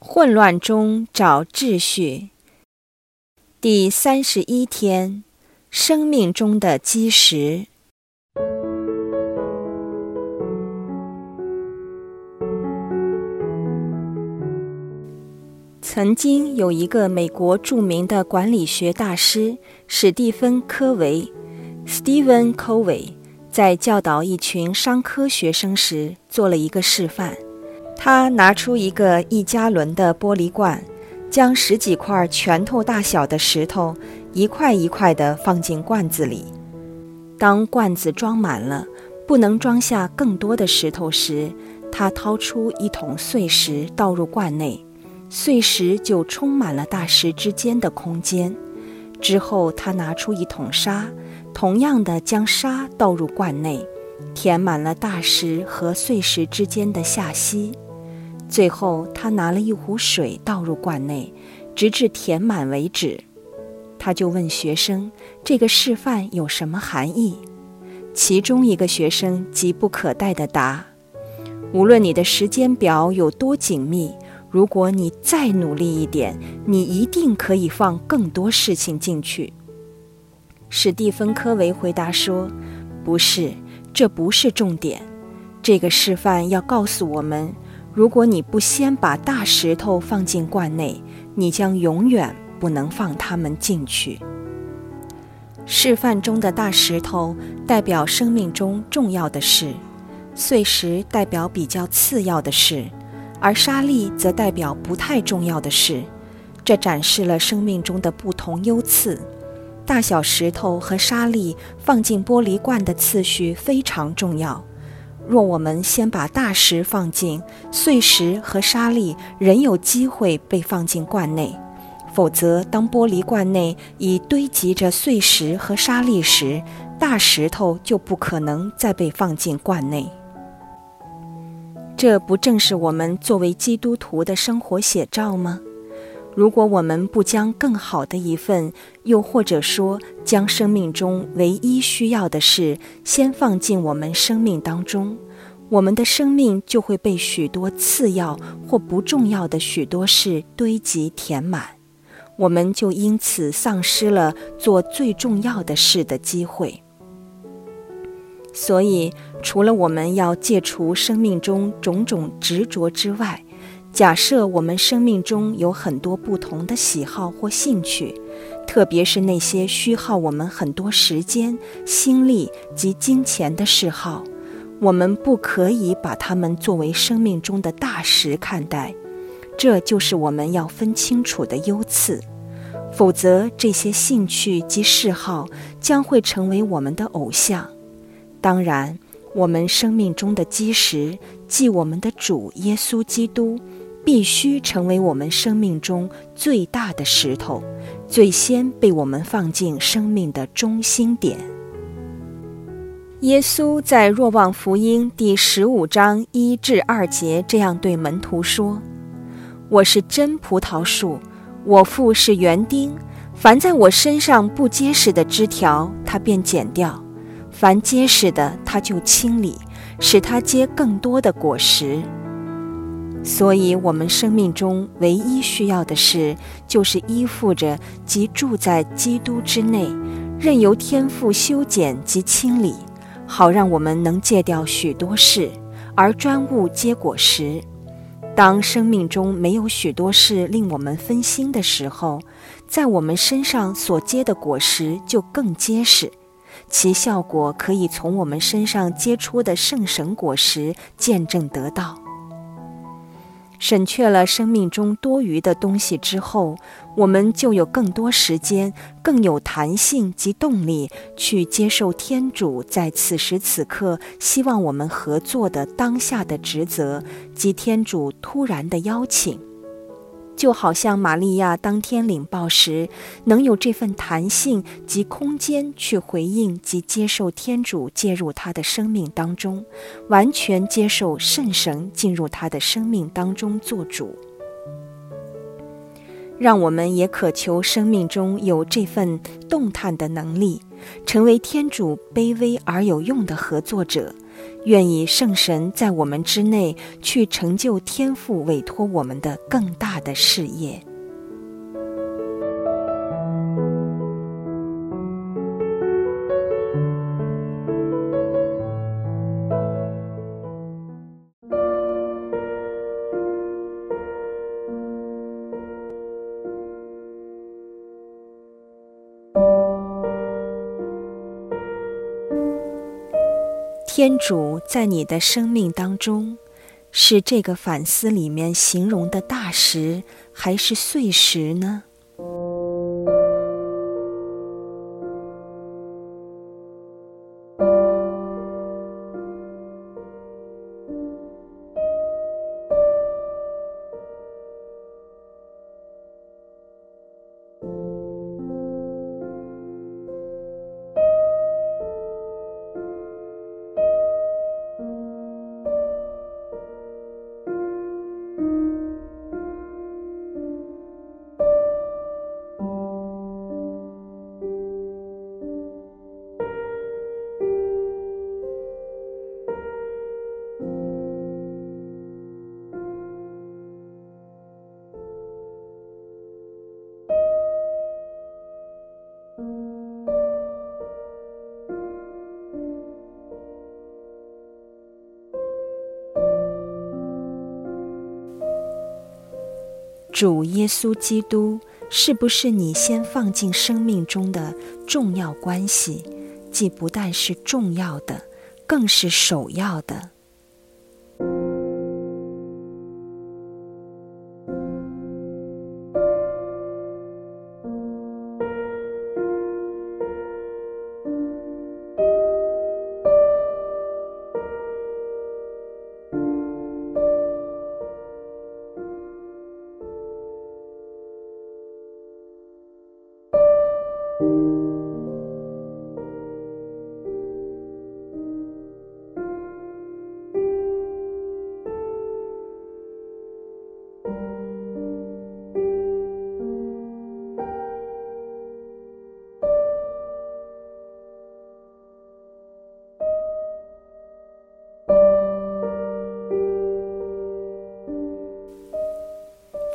混乱中找秩序。第三十一天，生命中的基石。曾经有一个美国著名的管理学大师史蒂芬·科维 （Stephen Covey） 在教导一群商科学生时做了一个示范。他拿出一个一加仑的玻璃罐，将十几块拳头大小的石头一块一块地放进罐子里。当罐子装满了，不能装下更多的石头时，他掏出一桶碎石倒入罐内，碎石就充满了大石之间的空间。之后，他拿出一桶沙，同样的将沙倒入罐内，填满了大石和碎石之间的下隙。最后，他拿了一壶水倒入罐内，直至填满为止。他就问学生：“这个示范有什么含义？”其中一个学生急不可待地答：“无论你的时间表有多紧密，如果你再努力一点，你一定可以放更多事情进去。”史蒂芬·科维回答说：“不是，这不是重点。这个示范要告诉我们。”如果你不先把大石头放进罐内，你将永远不能放它们进去。示范中的大石头代表生命中重要的事，碎石代表比较次要的事，而沙粒则代表不太重要的事。这展示了生命中的不同优次。大小石头和沙粒放进玻璃罐的次序非常重要。若我们先把大石放进，碎石和沙粒仍有机会被放进罐内；否则，当玻璃罐内已堆积着碎石和沙粒时，大石头就不可能再被放进罐内。这不正是我们作为基督徒的生活写照吗？如果我们不将更好的一份，又或者说将生命中唯一需要的事先放进我们生命当中，我们的生命就会被许多次要或不重要的许多事堆积填满，我们就因此丧失了做最重要的事的机会。所以，除了我们要戒除生命中种种执着之外，假设我们生命中有很多不同的喜好或兴趣，特别是那些需耗我们很多时间、心力及金钱的嗜好，我们不可以把它们作为生命中的大石看待。这就是我们要分清楚的优次，否则这些兴趣及嗜好将会成为我们的偶像。当然，我们生命中的基石，即我们的主耶稣基督。必须成为我们生命中最大的石头，最先被我们放进生命的中心点。耶稣在若望福音第十五章一至二节这样对门徒说：“我是真葡萄树，我父是园丁。凡在我身上不结实的枝条，他便剪掉；凡结实的，他就清理，使它结更多的果实。”所以，我们生命中唯一需要的事，就是依附着及住在基督之内，任由天父修剪及清理，好让我们能戒掉许多事，而专务结果实。当生命中没有许多事令我们分心的时候，在我们身上所结的果实就更结实，其效果可以从我们身上结出的圣神果实见证得到。省却了生命中多余的东西之后，我们就有更多时间、更有弹性及动力去接受天主在此时此刻希望我们合作的当下的职责及天主突然的邀请。就好像玛利亚当天领报时，能有这份弹性及空间去回应及接受天主介入她的生命当中，完全接受圣神进入她的生命当中做主。让我们也渴求生命中有这份动弹的能力，成为天主卑微而有用的合作者，愿以圣神在我们之内去成就天赋委托我们的更大的事业。天主在你的生命当中，是这个反思里面形容的大石，还是碎石呢？主耶稣基督是不是你先放进生命中的重要关系？既不但是重要的，更是首要的。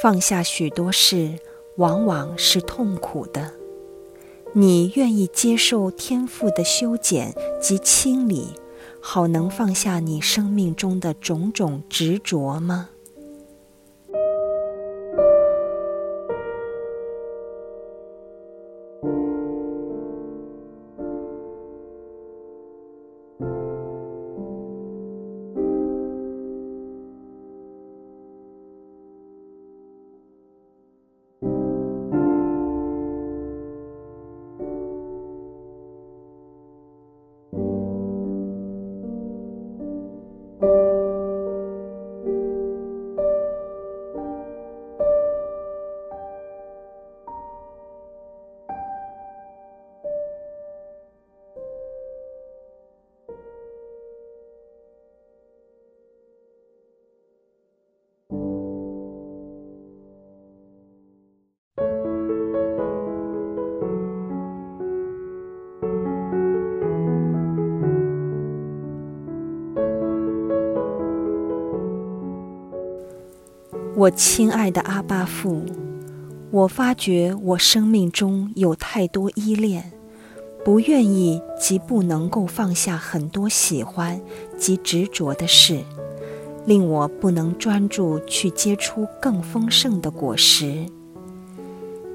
放下许多事，往往是痛苦的。你愿意接受天赋的修剪及清理，好能放下你生命中的种种执着吗？我亲爱的阿巴父，我发觉我生命中有太多依恋，不愿意及不能够放下很多喜欢及执着的事，令我不能专注去结出更丰盛的果实。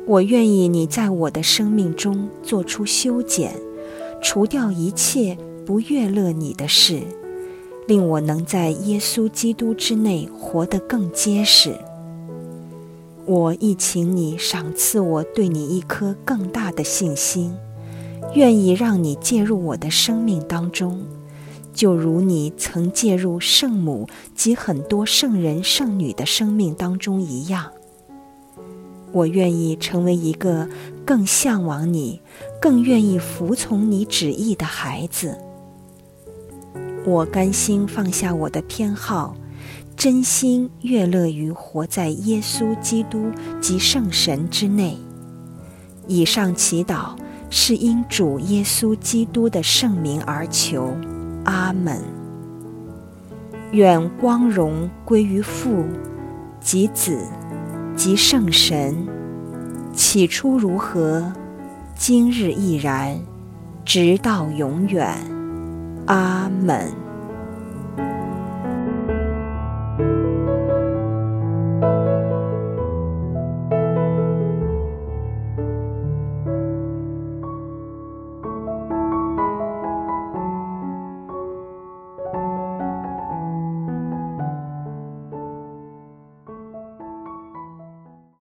我愿意你在我的生命中做出修剪，除掉一切不悦乐你的事。令我能在耶稣基督之内活得更结实。我亦请你赏赐我对你一颗更大的信心，愿意让你介入我的生命当中，就如你曾介入圣母及很多圣人圣女的生命当中一样。我愿意成为一个更向往你、更愿意服从你旨意的孩子。我甘心放下我的偏好，真心悦乐于活在耶稣基督及圣神之内。以上祈祷是因主耶稣基督的圣名而求，阿门。愿光荣归于父及子及圣神，起初如何，今日亦然，直到永远。阿门。